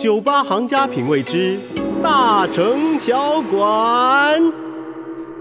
酒吧行家品味之大城小馆。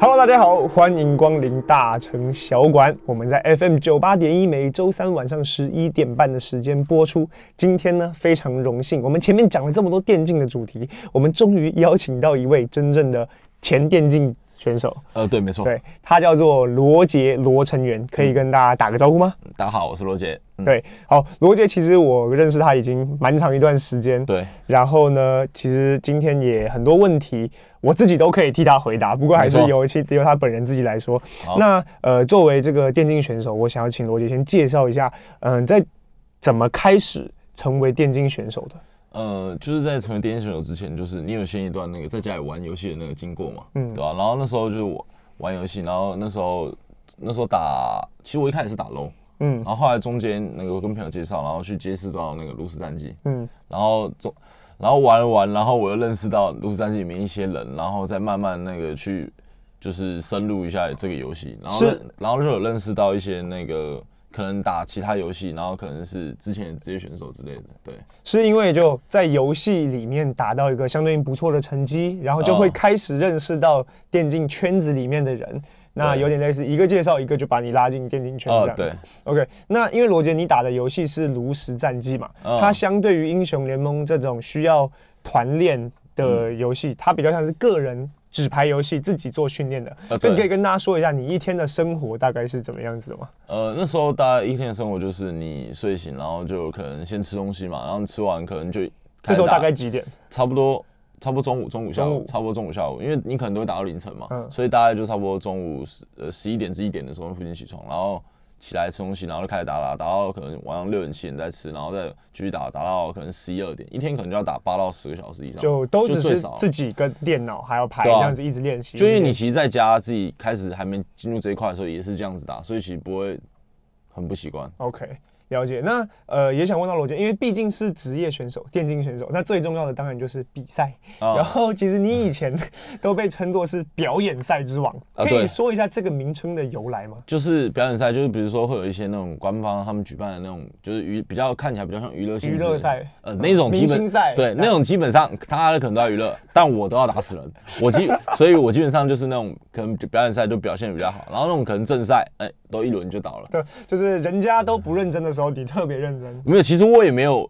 Hello，大家好，欢迎光临大城小馆。我们在 FM 九八点一，每周三晚上十一点半的时间播出。今天呢，非常荣幸，我们前面讲了这么多电竞的主题，我们终于邀请到一位真正的前电竞。选手，呃，对，没错，对，他叫做罗杰罗成元，可以跟大家打个招呼吗？大家好，我是罗杰。嗯、对，好，罗杰，其实我认识他已经蛮长一段时间，对。然后呢，其实今天也很多问题，我自己都可以替他回答，不过还是由其由他本人自己来说。那呃，作为这个电竞选手，我想要请罗杰先介绍一下，嗯、呃，在怎么开始成为电竞选手的？呃，就是在成为电竞选手之前，就是你有先一段那个在家里玩游戏的那个经过嘛，嗯，对吧、啊？然后那时候就是我玩游戏，然后那时候那时候打，其实我一开始是打 low 嗯，然后后来中间那个我跟朋友介绍，然后去接触到那个炉石战记，嗯，然后中然后玩了玩，然后我又认识到炉石战记里面一些人，然后再慢慢那个去就是深入一下这个游戏，然后然后就有认识到一些那个。可能打其他游戏，然后可能是之前的职业选手之类的，对，是因为就在游戏里面达到一个相对应不错的成绩，然后就会开始认识到电竞圈子里面的人，那有点类似一个介绍一个就把你拉进电竞圈这样子。对，OK，那因为罗杰你打的游戏是炉石战记嘛，它相对于英雄联盟这种需要团练的游戏，它比较像是个人。纸牌游戏自己做训练的，那、呃、你可以跟大家说一下你一天的生活大概是怎么样子的吗？呃，那时候大概一天的生活就是你睡醒，然后就可能先吃东西嘛，然后吃完可能就。这时候大概几点？差不多，差不多中午，中午下午，差不多中午下午，因为你可能都会打到凌晨嘛，嗯、所以大概就差不多中午十呃十一点至一点的时候附近起床，然后。起来吃东西，然后就开始打打，打到可能晚上六点七点再吃，然后再继续打，打到可能十一二点，一天可能就要打八到十个小时以上，就都只是自己跟电脑还要排这样子一直练习。就因为你其实在家自己开始还没进入这一块的时候也是这样子打，所以其实不会很不习惯。OK。了解，那呃也想问到罗杰，因为毕竟是职业选手，电竞选手，那最重要的当然就是比赛。哦、然后其实你以前都被称作是表演赛之王，可以说一下这个名称的由来吗？就是表演赛，就是比如说会有一些那种官方他们举办的那种，就是娱比较看起来比较像娱乐性娱乐赛，呃那种基本赛，对那种基本上大家可能都要娱乐，但我都要打死人，我基 所以我基本上就是那种可能表演赛就表现得比较好，然后那种可能正赛，哎、欸。都一轮就倒了，对，就是人家都不认真的时候，你特别认真。没有，其实我也没有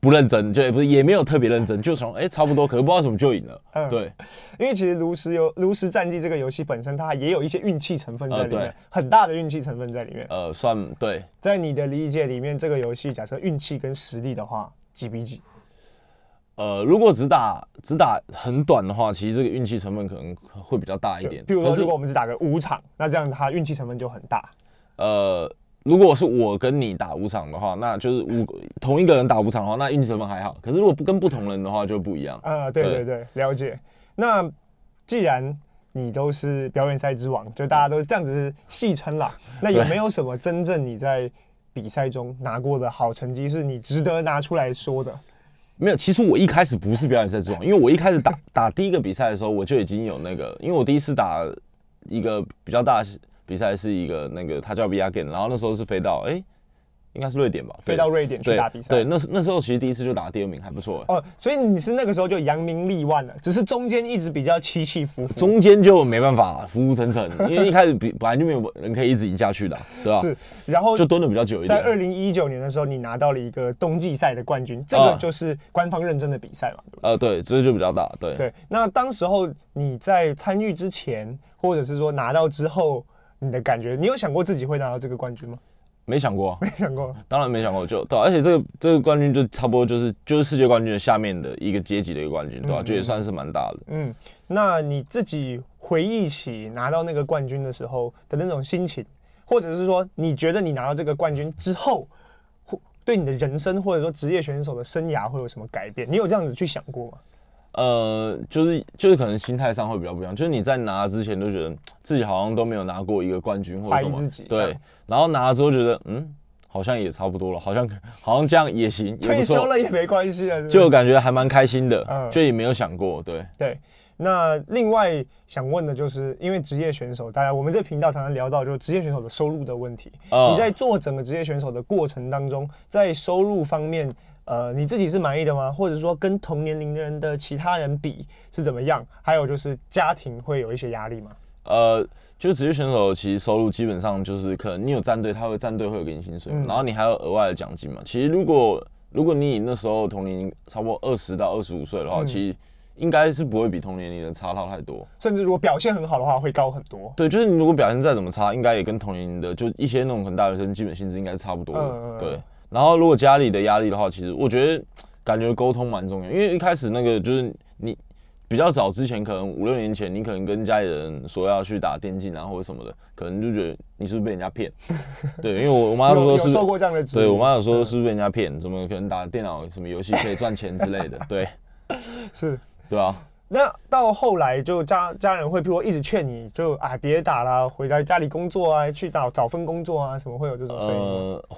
不认真，就也不是也没有特别认真，就从哎、欸、差不多，可是不知道怎么就赢了。嗯，对，因为其实炉石游炉石战记这个游戏本身，它也有一些运气成分在里面，呃、很大的运气成分在里面。呃，算对。在你的理解里面，这个游戏假设运气跟实力的话，几比几？呃，如果只打只打很短的话，其实这个运气成分可能会比较大一点。比如说，如果我们只打个五场，那这样它运气成分就很大。呃，如果是我跟你打五场的话，那就是五同一个人打五场的话，那运气成分还好。可是如果不跟不同人的话，就不一样。呃，对对对，了解。那既然你都是表演赛之王，就大家都这样子戏称啦，那有没有什么真正你在比赛中拿过的好成绩，是你值得拿出来说的？没有，其实我一开始不是表演赛之王，因为我一开始打打第一个比赛的时候，我就已经有那个，因为我第一次打一个比较大的比赛是一个那个，他叫 VR Game，然后那时候是飞到哎。欸应该是瑞典吧，飞到瑞典去打比赛。对，那时那时候其实第一次就打第二名，还不错。哦，所以你是那个时候就扬名立万了，只是中间一直比较起起伏伏。中间就没办法浮浮沉沉，因为一开始比本来就没有人可以一直赢下去的，对吧？是，然后就蹲的比较久一点。在二零一九年的时候，你拿到了一个冬季赛的冠军，这个就是官方认证的比赛嘛？呃，对，这个就比较大。对对，那当时候你在参与之前，或者是说拿到之后，你的感觉，你有想过自己会拿到这个冠军吗？没想过，没想过，当然没想过，就对，而且这个这个冠军就差不多就是就是世界冠军的下面的一个阶级的一个冠军，对吧？就也算是蛮大的。嗯，那你自己回忆起拿到那个冠军的时候的那种心情，或者是说你觉得你拿到这个冠军之后，或对你的人生或者说职业选手的生涯会有什么改变？你有这样子去想过吗？呃，就是就是可能心态上会比较不一样，就是你在拿之前都觉得自己好像都没有拿过一个冠军或者什么，对，然后拿了之后觉得嗯，好像也差不多了，好像好像这样也行，退休了也没关系啊，就感觉还蛮开心的，嗯，就也没有想过，对。对。那另外想问的就是，因为职业选手，大家我们这频道常常聊到，就是职业选手的收入的问题。你在做整个职业选手的过程当中，在收入方面，呃，你自己是满意的吗？或者说跟同年龄的人的其他人比是怎么样？还有就是家庭会有一些压力吗？呃，就职业选手其实收入基本上就是可能你有战队，他会战队会有给你薪水，嗯、然后你还有额外的奖金嘛。其实如果如果你那时候同龄差不多二十到二十五岁的话，嗯、其实应该是不会比同年龄的差到太多。甚至如果表现很好的话，会高很多。对，就是你如果表现再怎么差，应该也跟同龄的就一些那种很大学生基本薪资应该是差不多的。嗯、对。然后如果家里的压力的话，其实我觉得感觉沟通蛮重要，因为一开始那个就是你。比较早之前，可能五六年前，你可能跟家里人说要去打电竞啊，或者什么的，可能就觉得你是不是被人家骗？对，因为我我妈说是受过这样的，对我妈有说是不是被人家骗？怎么可能打电脑什么游戏可以赚钱之类的？对，是，对啊。那到后来就家家人会譬如说一直劝你就哎别打了，回来家里工作啊，去找找份工作啊，什么会有这种声音？呃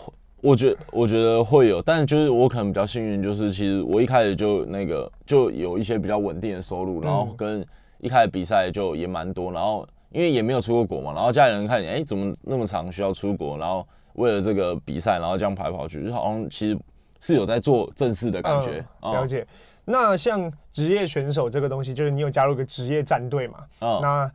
我觉我觉得会有，但是就是我可能比较幸运，就是其实我一开始就那个就有一些比较稳定的收入，然后跟一开始比赛就也蛮多，然后因为也没有出过国嘛，然后家里人看你，哎，怎么那么长需要出国，然后为了这个比赛，然后这样跑来跑去，就好像其实是有在做正式的感觉。嗯、了解。那像职业选手这个东西，就是你有加入一个职业战队嘛？嗯。那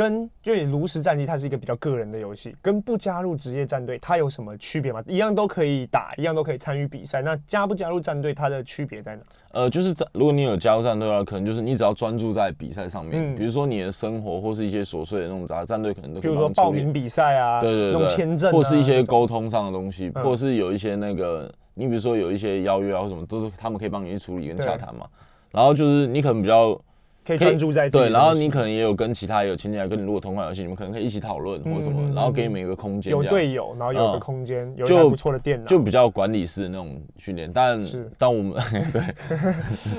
跟就以炉石战记，它是一个比较个人的游戏，跟不加入职业战队，它有什么区别吗？一样都可以打，一样都可以参与比赛。那加不加入战队，它的区别在哪？呃，就是在如果你有加入战队的话，可能就是你只要专注在比赛上面，嗯、比如说你的生活或是一些琐碎的那种杂战队，可能都可以。比如说报名比赛啊，对对对，弄签证、啊，或是一些沟通上的东西，嗯、或是有一些那个，你比如说有一些邀约啊或什么，都是他们可以帮你去处理跟洽谈嘛。然后就是你可能比较。可以专注在对，然后你可能也有跟其他也有亲戚来跟你如果同款游戏，你们可能可以一起讨论或什么，然后给你们一个空间，有队友，然后有一个空间，有不错的电脑，就比较管理式的那种训练。但是。但我们 对，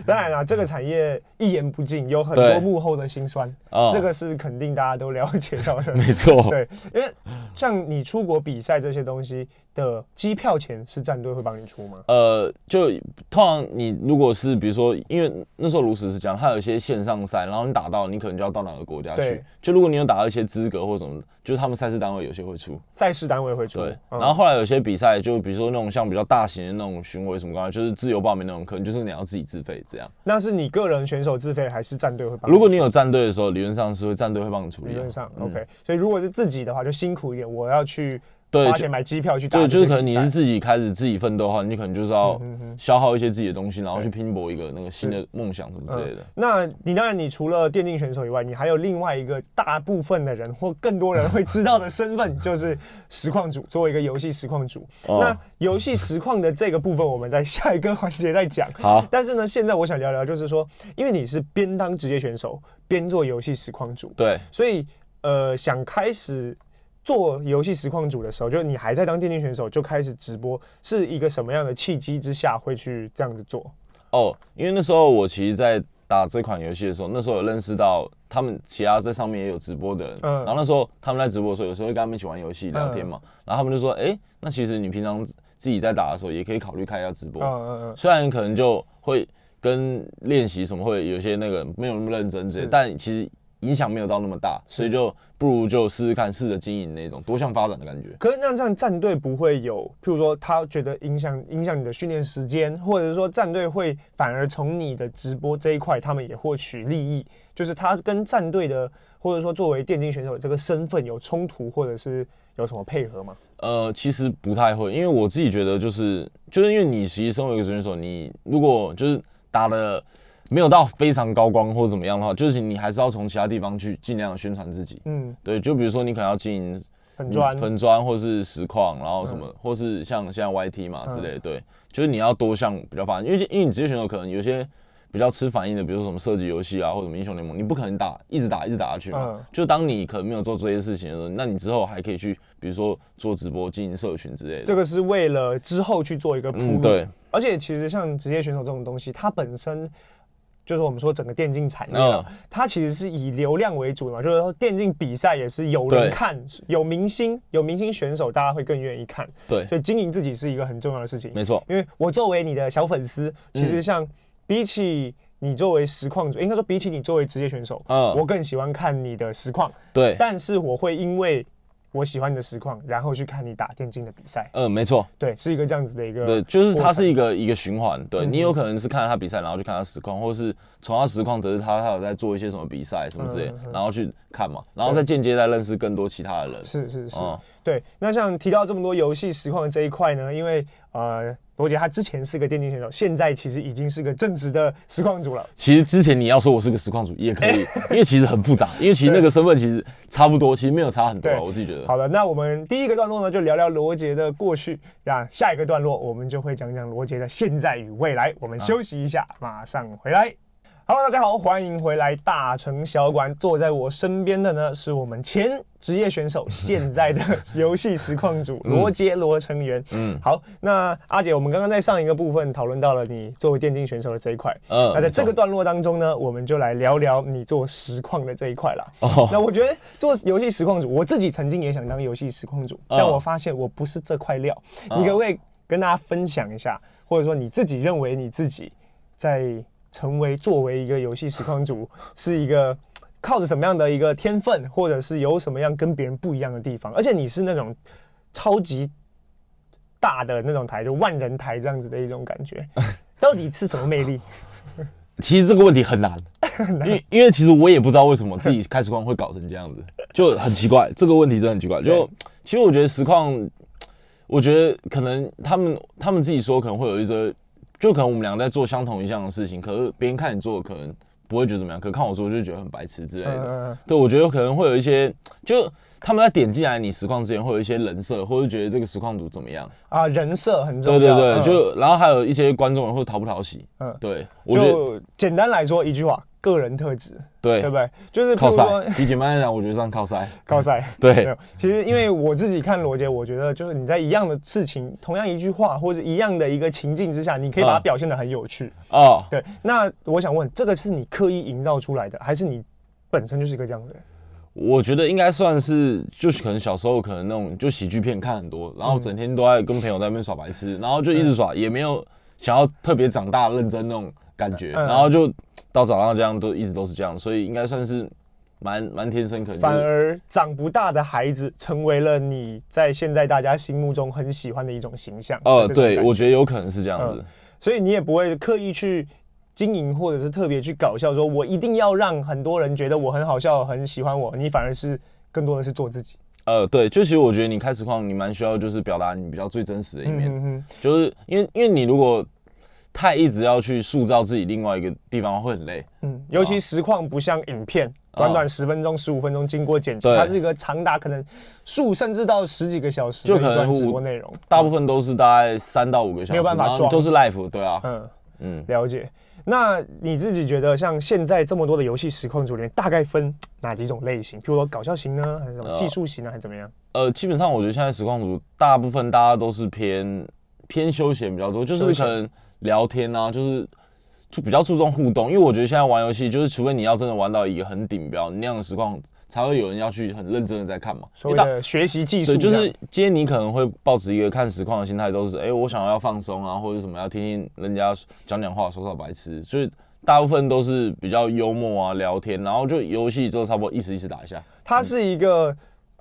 当然了，这个产业一言不尽，有很多幕后的辛酸，这个是肯定大家都了解到的。没错，对，因为像你出国比赛这些东西的机票钱是战队会帮你出吗？呃，就通常你如果是比如说，因为那时候炉石是这样，它有一些线上赛，然后你打到，你可能就要到哪个国家去。就如果你有打到一些资格或什么，就是他们赛事单位有些会出。赛事单位会出。对。嗯、然后后来有些比赛，就比如说那种像比较大型的那种巡回什么，刚才就是自由报名那种，可能就是你要自己自费这样。那是你个人选手自费，还是战队会帮？如果你有战队的时候，理论上是会战队会帮你处理。理论上、嗯、OK。所以如果是自己的话，就辛苦一点，我要去。对，花钱买机票去打。对，就是可能你是自己开始自己奋斗的话，你可能就是要消耗一些自己的东西，然后去拼搏一个那个新的梦想什么之类的。那你当然，你除了电竞选手以外，你还有另外一个大部分的人或更多人会知道的身份，就是实况主，作为一个游戏实况主。那游戏实况的这个部分，我们在下一个环节再讲。好。但是呢，现在我想聊聊，就是说，因为你是边当职业选手边做游戏实况主，对，所以呃，想开始。做游戏实况组的时候，就是你还在当电竞选手就开始直播，是一个什么样的契机之下会去这样子做？哦，因为那时候我其实，在打这款游戏的时候，那时候有认识到他们其他在上面也有直播的人，嗯，然后那时候他们在直播的时候，有时候会跟他们一起玩游戏聊天嘛，嗯、然后他们就说，哎、欸，那其实你平常自己在打的时候，也可以考虑开一下直播，嗯嗯嗯，虽然可能就会跟练习什么会有些那个没有那么认真之类，是但其实。影响没有到那么大，所以就不如就试试看，试着经营那种多项发展的感觉。可是那这样战队不会有，譬如说他觉得影响影响你的训练时间，或者是说战队会反而从你的直播这一块，他们也获取利益，就是他跟战队的，或者说作为电竞选手这个身份有冲突，或者是有什么配合吗？呃，其实不太会，因为我自己觉得就是就是因为你其实身为一个选手，你如果就是打了。没有到非常高光或者怎么样的话，就是你还是要从其他地方去尽量宣传自己。嗯，对，就比如说你可能要经营粉砖、粉砖或是实况，然后什么，嗯、或是像现在 YT 嘛之类的。对，就是你要多项比较发展，因为因为你职业选手可能有些比较吃反应的，比如说什么射击游戏啊，或者什么英雄联盟，你不可能打一直打一直打下去嘛。嗯、就当你可能没有做这些事情的时候，那你之后还可以去，比如说做直播、经营社群之类的。这个是为了之后去做一个铺路。嗯、对，而且其实像职业选手这种东西，它本身。就是我们说整个电竞产业，它其实是以流量为主的嘛。就是说电竞比赛也是有人看，有明星，有明星选手，大家会更愿意看。对，所以经营自己是一个很重要的事情。没错，因为我作为你的小粉丝，其实像比起你作为实况主，应该说比起你作为职业选手，嗯，我更喜欢看你的实况。对，但是我会因为我喜欢你的实况，然后去看你打电竞的比赛。嗯，没错，对，是一个这样子的一个。对，就是它是一个一个循环。对，你有可能是看了他比赛，然后去看他实况，或是从他实况得知他他有在做一些什么比赛什么之类，然后去看嘛，然后再间接再认识更多其他的人。是是是，对。那像提到这么多游戏实况的这一块呢，因为呃。罗杰他之前是个电竞选手，现在其实已经是个正直的实况主了。其实之前你要说我是个实况主也可以，因为其实很复杂，因为其实那个身份其实差不多，其实没有差很多，我自己觉得。好的，那我们第一个段落呢，就聊聊罗杰的过去，那下一个段落我们就会讲讲罗杰的现在与未来。我们休息一下，马上回来。Hello，大家好，欢迎回来大城小馆。坐在我身边的呢，是我们前职业选手，现在的游戏实况组罗杰罗成员。嗯，好，那阿姐，我们刚刚在上一个部分讨论到了你作为电竞选手的这一块。嗯，那在这个段落当中呢，我们就来聊聊你做实况的这一块啦。哦，那我觉得做游戏实况组，我自己曾经也想当游戏实况主，但我发现我不是这块料。你可不可以跟大家分享一下，或者说你自己认为你自己在成为作为一个游戏实况主，是一个靠着什么样的一个天分，或者是有什么样跟别人不一样的地方？而且你是那种超级大的那种台，就万人台这样子的一种感觉，到底是什么魅力？其实这个问题很难，因为因为其实我也不知道为什么自己开实况会搞成这样子，就很奇怪。这个问题真的很奇怪。就其实我觉得实况，我觉得可能他们他们自己说可能会有一些。就可能我们两个在做相同一项的事情，可是别人看你做的可能不会觉得怎么样，可看我做就觉得很白痴之类的。嗯、对，我觉得可能会有一些，就他们在点进来你实况之前会有一些人设，或者觉得这个实况组怎么样啊？人设很重要。对对对，嗯、就然后还有一些观众人会讨不讨喜。嗯，对，我觉得简单来说一句话。个人特质，对对不对？就是靠赛。比简单来讲，我觉得算靠赛。靠赛，对。其实因为我自己看罗杰，我觉得就是你在一样的事情，同样一句话，或者一样的一个情境之下，你可以把它表现的很有趣。哦。对。那我想问，这个是你刻意营造出来的，还是你本身就是一个这样的人？我觉得应该算是，就是可能小时候可能那种就喜剧片看很多，然后整天都在跟朋友在那边耍白痴，然后就一直耍，也没有想要特别长大认真那种。感觉，然后就到早上这样，都一直都是这样，所以应该算是蛮蛮天生，可能反而长不大的孩子成为了你在现在大家心目中很喜欢的一种形象。呃，对，我觉得有可能是这样子，所以你也不会刻意去经营，或者是特别去搞笑，说我一定要让很多人觉得我很好笑，很喜欢我。你反而是更多的是做自己。呃，对，就其实我觉得你开实况，你蛮需要就是表达你比较最真实的一面，就是因为因为你如果。太一直要去塑造自己另外一个地方会很累，嗯，尤其实况不像影片，短短十分钟、十五分钟经过剪辑，它是一个长达可能数甚至到十几个小时的一段直播内容，大部分都是大概三到五个小时，没有办法装，都是 live，对啊，嗯嗯，了解。那你自己觉得，像现在这么多的游戏实况主里面，大概分 哪几种类型？譬如说搞笑型呢，还是什么技术型呢，还是怎么样？呃，基本上我觉得现在实况组大部分大家都是偏偏休闲比较多，就是可能。聊天啊，就是就比较注重互动，因为我觉得现在玩游戏，就是除非你要真的玩到一个很顶标那样的实况，才会有人要去很认真的在看嘛。学习技术，对，就是今天你可能会抱持一个看实况的心态，都是哎、欸，我想要放松啊，或者什么要听听人家讲讲话，说说白痴，所以大部分都是比较幽默啊，聊天，然后就游戏之后差不多意思意思打一下。它是一个、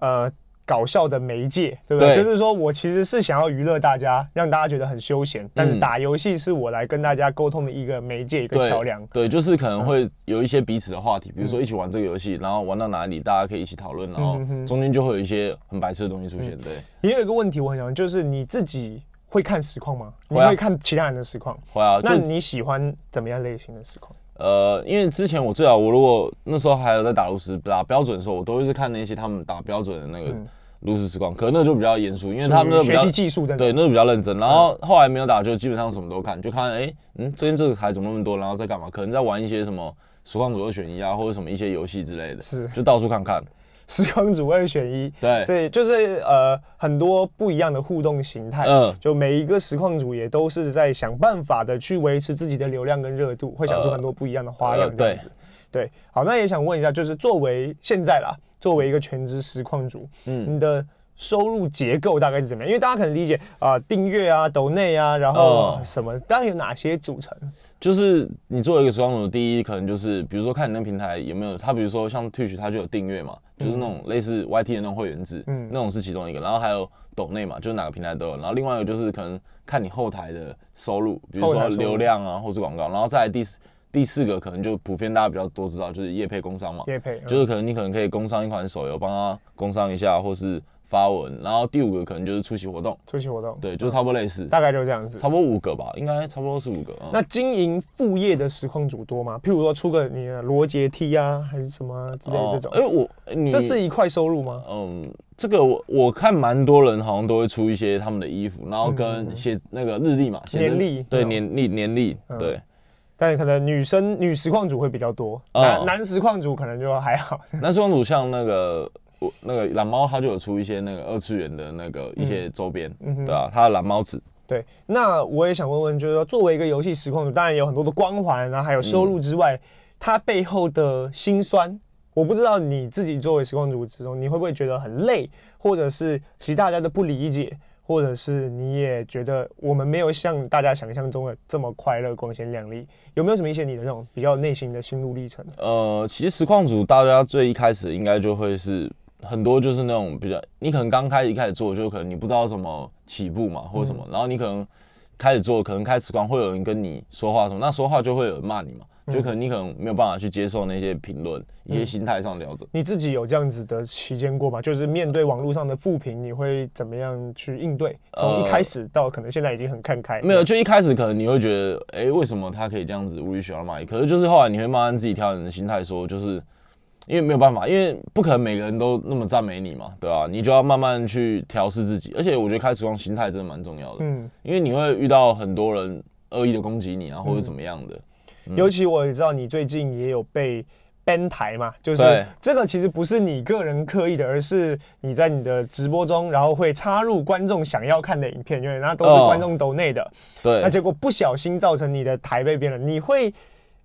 嗯、呃。搞笑的媒介，对不对？对，就是说我其实是想要娱乐大家，让大家觉得很休闲。但是打游戏是我来跟大家沟通的一个媒介，一个桥梁。对，就是可能会有一些彼此的话题，比如说一起玩这个游戏，然后玩到哪里，大家可以一起讨论，然后中间就会有一些很白痴的东西出现。对。也有一个问题我很想问，就是你自己会看实况吗？你会看其他人的实况？会啊。那你喜欢怎么样类型的实况？呃，因为之前我最早，我如果那时候还有在打炉石打标准的时候，我都会是看那些他们打标准的那个。炉石实况，可能那就比较严肃，因为他们都学习技术的，对，那就比较认真。然后后来没有打，就基本上什么都看，就看哎、欸，嗯，最近这个台怎么那么多，然后在干嘛？可能在玩一些什么实况组二选一啊，或者什么一些游戏之类的，是，就到处看看。实况组二选一，对，对，就是呃很多不一样的互动形态，嗯，就每一个实况组也都是在想办法的去维持自己的流量跟热度，会想出很多不一样的花样。对，对，好，那也想问一下，就是作为现在啦。作为一个全职实况主，嗯，你的收入结构大概是怎么样？因为大家可能理解啊，订阅啊、抖内啊，然后什么，大概有哪些组成？就是你作为一个实况主，第一可能就是，比如说看你那平台有没有它，比如说像 Twitch，它就有订阅嘛，就是那种类似 YT 的那种会员制，嗯，那种是其中一个。然后还有抖内嘛，就是哪个平台都有。然后另外一个就是可能看你后台的收入，比如说流量啊，或是广告。然后再来第四第四个可能就普遍大家比较多知道，就是业配工商嘛，业配就是可能你可能可以工商一款手游，帮他工商一下，或是。发文，然后第五个可能就是出席活动，出席活动，对，就是差不多类似，大概就是这样子，差不多五个吧，应该差不多是五个。那经营副业的实况主多吗？譬如说出个你的罗杰 T 啊，还是什么之类的这种？哎，我，你这是一块收入吗？嗯，这个我我看蛮多人好像都会出一些他们的衣服，然后跟写那个日历嘛，年历，对，年历年历，对。但可能女生女实况主会比较多，男男实况主可能就还好。男实况主像那个。我那个蓝猫，它就有出一些那个二次元的那个一些周边，对啊，它的蓝猫纸。对，那我也想问问，就是说作为一个游戏实况主，当然有很多的光环，然后还有收入之外，嗯、它背后的辛酸，我不知道你自己作为实况主之中，你会不会觉得很累，或者是其实大家的不理解？或者是你也觉得我们没有像大家想象中的这么快乐、光鲜亮丽，有没有什么一些你的那种比较内心的心路历程？呃，其实实况组大家最一开始应该就会是很多就是那种比较，你可能刚开始一开始做，就可能你不知道怎么起步嘛，或者什么，嗯、然后你可能开始做，可能开实况会有人跟你说话什么，那说话就会有人骂你嘛。就可能你可能没有办法去接受那些评论，一些心态上的调整。你自己有这样子的期间过吗？就是面对网络上的负评，你会怎么样去应对？从一开始到可能现在已经很看开。没有，就一开始可能你会觉得，哎，为什么他可以这样子无理取闹骂？可是就是后来你会慢慢自己调整的心态，说就是因为没有办法，因为不可能每个人都那么赞美你嘛，对吧？你就要慢慢去调试自己。而且我觉得开实况心态真的蛮重要的，嗯，因为你会遇到很多人恶意的攻击你啊，或者怎么样的。尤其我也知道你最近也有被 ban 台嘛，就是这个其实不是你个人刻意的，而是你在你的直播中，然后会插入观众想要看的影片，因为那都是观众抖内的，对，那结果不小心造成你的台被 ban 了，你会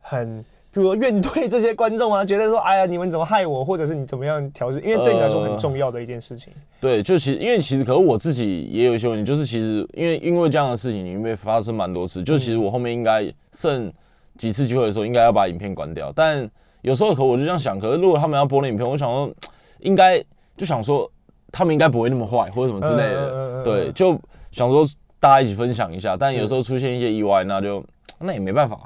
很比如说怨对这些观众啊，觉得说哎呀你们怎么害我，或者是你怎么样调试，因为对你来说很重要的一件事情。对，就其实因为其实可是我自己也有一些问题，就是其实因为因为这样的事情，因为发生蛮多次，就其实我后面应该剩。几次机会的时候，应该要把影片关掉。但有时候可我就这样想，可是如果他们要播那影片，我想说，应该就想说，他们应该不会那么坏，或者什么之类的。对，就想说大家一起分享一下。但有时候出现一些意外，那就那也没办法。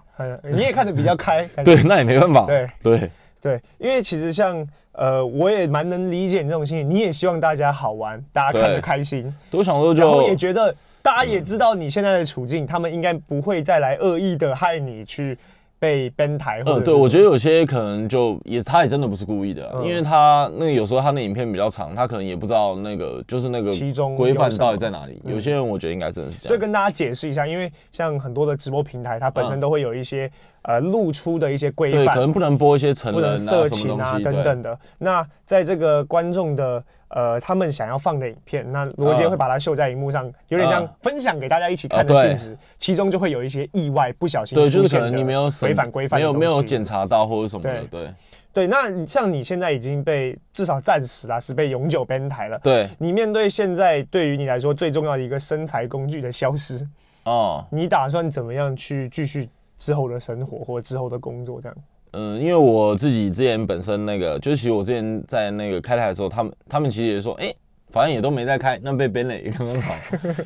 你也看得比较开。对，那也没办法。对对对，因为其实像呃，我也蛮能理解你这种心情。你也希望大家好玩，大家看得开心。都想说就，然后也觉得。大家也知道你现在的处境，嗯、他们应该不会再来恶意的害你去被 ban 台。呃，对，我觉得有些可能就也，他也真的不是故意的，啊，嗯、因为他那个有时候他那影片比较长，他可能也不知道那个就是那个其中规范到底在哪里。有，有些人我觉得应该真的是这样。就跟大家解释一下，因为像很多的直播平台，它本身都会有一些。嗯呃，露出的一些规范，对，可能不能播一些成人、啊、色情啊等等的。那在这个观众的呃，他们想要放的影片，那罗杰会把它秀在荧幕上，有点像分享给大家一起看的性质。其中就会有一些意外，不小心出现的，对，就是可能你没有违反规范，没有没有检查到或者什么的。对对对，那像你现在已经被至少暂时啊是被永久 ban 台了。对，你面对现在对于你来说最重要的一个身材工具的消失，哦，你打算怎么样去继续？之后的生活或之后的工作这样，嗯，因为我自己之前本身那个，就其实我之前在那个开台的时候，他们他们其实也说，哎、反正也都没在开，那被 ban 了也刚刚好。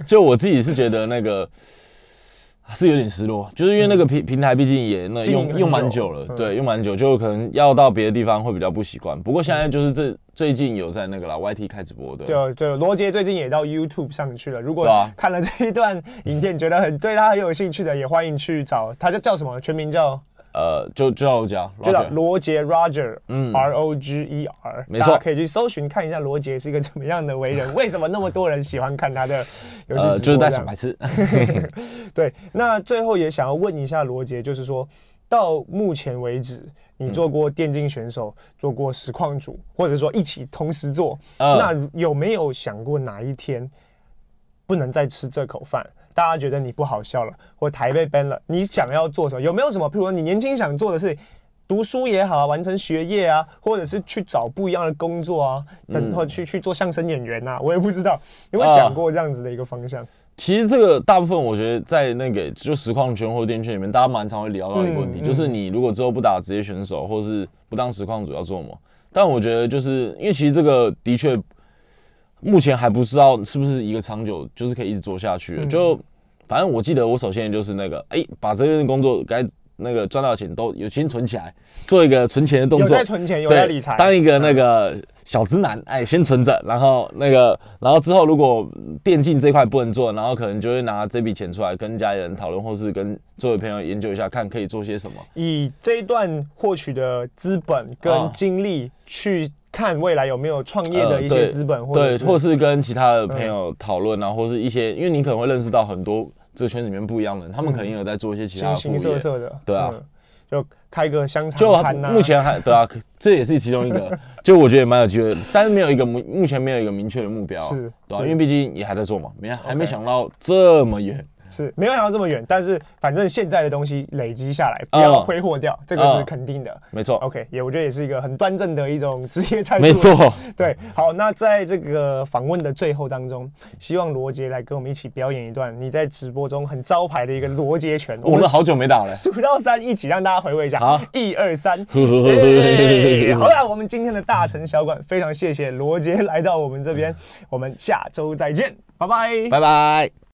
就我自己是觉得那个是有点失落，就是因为那个平平台毕竟也那用用蛮久了，对，用蛮久，就可能要到别的地方会比较不习惯。不过现在就是这最近有在那个啦 YT 开直播的，对对罗杰最近也到 YouTube 上去了。如果看了这一段影片，觉得很对他很有兴趣的，也欢迎去找他，叫叫什么？全名叫呃，就就叫就叫罗杰 Roger，嗯，R O G E R，没错，可以去搜寻看一下罗杰是一个怎么样的为人，为什么那么多人喜欢看他的游戏直播？就是在小白痴。对，那最后也想要问一下罗杰，就是说到目前为止。你做过电竞选手，做过实况主，或者说一起同时做，那有没有想过哪一天不能再吃这口饭？大家觉得你不好笑了，或台被 ban 了，你想要做什么？有没有什么？譬如说你年轻想做的是读书也好啊，完成学业啊，或者是去找不一样的工作啊，等或去去做相声演员啊？我也不知道，有没有想过这样子的一个方向？其实这个大部分我觉得在那个就实况圈或电竞圈里面，大家蛮常会聊到一个问题，嗯、就是你如果之后不打职业选手，或是不当实况主要做什么？但我觉得就是因为其实这个的确目前还不知道是不是一个长久，就是可以一直做下去的。就反正我记得我首先就是那个哎、欸，把这份工作该。那个赚到钱都有先存起来，做一个存钱的动作。有在存钱，有在理财。当一个那个小直男，哎，先存着，然后那个，然后之后如果电竞这块不能做，然后可能就会拿这笔钱出来跟家里人讨论，或是跟周围朋友研究一下，看可以做些什么。以这一段获取的资本跟精力去看未来有没有创业的一些资本，或者对，或是跟其他的朋友讨论，然后或是一些，因为你可能会认识到很多。这个圈子里面不一样的人，他们肯定有在做一些其他的形形色色的，对啊，就开个香肠摊呐。目前还对啊，这也是其中一个，就我觉得也蛮有机会，但是没有一个目目前没有一个明确的目标，是，对啊，因为毕竟也还在做嘛，没还没想到这么远。是没有想到这么远，但是反正现在的东西累积下来，不要挥霍掉，这个是肯定的。没错，OK，也我觉得也是一个很端正的一种职业态度。没错，对，好，那在这个访问的最后当中，希望罗杰来跟我们一起表演一段你在直播中很招牌的一个罗杰拳。我们好久没打了，数到三，一起让大家回味一下。好，一二三。好了，我们今天的大城小馆非常谢谢罗杰来到我们这边，我们下周再见，拜拜，拜拜。